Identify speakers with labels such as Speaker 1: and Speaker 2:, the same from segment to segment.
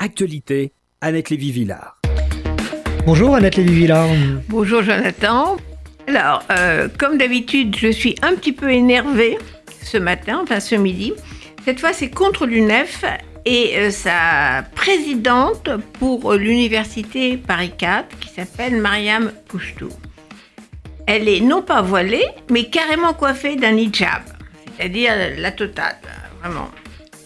Speaker 1: Actualité, Annette Lévy-Villard.
Speaker 2: Bonjour Annette Lévy-Villard.
Speaker 3: Bonjour Jonathan. Alors, euh, comme d'habitude, je suis un petit peu énervée ce matin, enfin ce midi. Cette fois, c'est contre l'UNEF et euh, sa présidente pour l'université Paris 4, qui s'appelle Mariam Pouchtou. Elle est non pas voilée, mais carrément coiffée d'un hijab, c'est-à-dire la totale, vraiment.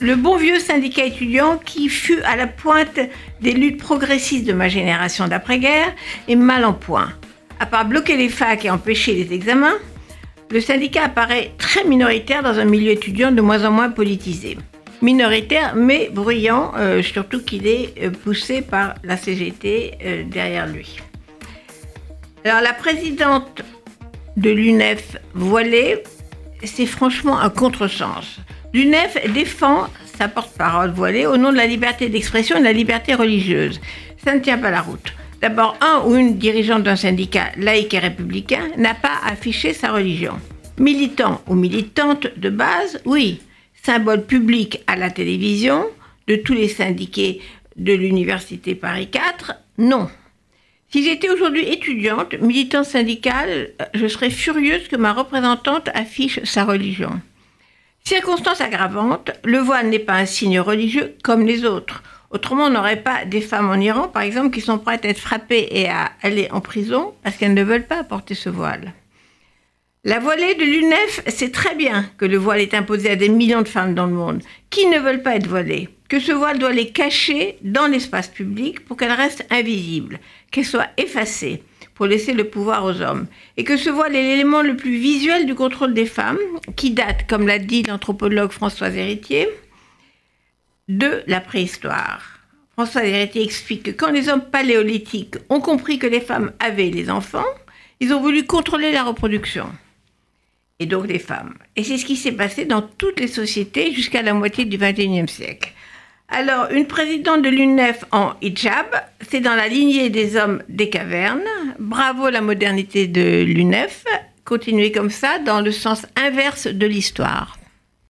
Speaker 3: Le bon vieux syndicat étudiant qui fut à la pointe des luttes progressistes de ma génération d'après-guerre est mal en point. À part bloquer les facs et empêcher les examens, le syndicat apparaît très minoritaire dans un milieu étudiant de moins en moins politisé. Minoritaire mais bruyant, euh, surtout qu'il est euh, poussé par la CGT euh, derrière lui. Alors la présidente de l'UNEF voilée, c'est franchement un contresens. L'UNEF défend sa porte-parole voilée au nom de la liberté d'expression et de la liberté religieuse. Ça ne tient pas la route. D'abord, un ou une dirigeante d'un syndicat laïque et républicain n'a pas affiché sa religion. Militant ou militante de base, oui. Symbole public à la télévision de tous les syndiqués de l'Université Paris 4, non. Si j'étais aujourd'hui étudiante, militante syndicale, je serais furieuse que ma représentante affiche sa religion. Circonstance aggravante, le voile n'est pas un signe religieux comme les autres. Autrement, on n'aurait pas des femmes en Iran, par exemple, qui sont prêtes à être frappées et à aller en prison parce qu'elles ne veulent pas porter ce voile. La voilée de l'UNEF sait très bien que le voile est imposé à des millions de femmes dans le monde qui ne veulent pas être voilées, que ce voile doit les cacher dans l'espace public pour qu'elles restent invisibles, qu'elles soient effacées pour laisser le pouvoir aux hommes. Et que ce voile est l'élément le plus visuel du contrôle des femmes, qui date, comme l'a dit l'anthropologue Françoise Héritier, de la préhistoire. Françoise Héritier explique que quand les hommes paléolithiques ont compris que les femmes avaient les enfants, ils ont voulu contrôler la reproduction. Et donc les femmes. Et c'est ce qui s'est passé dans toutes les sociétés jusqu'à la moitié du XXIe siècle. Alors, une présidente de l'UNEF en hijab, c'est dans la lignée des hommes des cavernes. Bravo la modernité de l'UNEF. Continuez comme ça dans le sens inverse de l'histoire.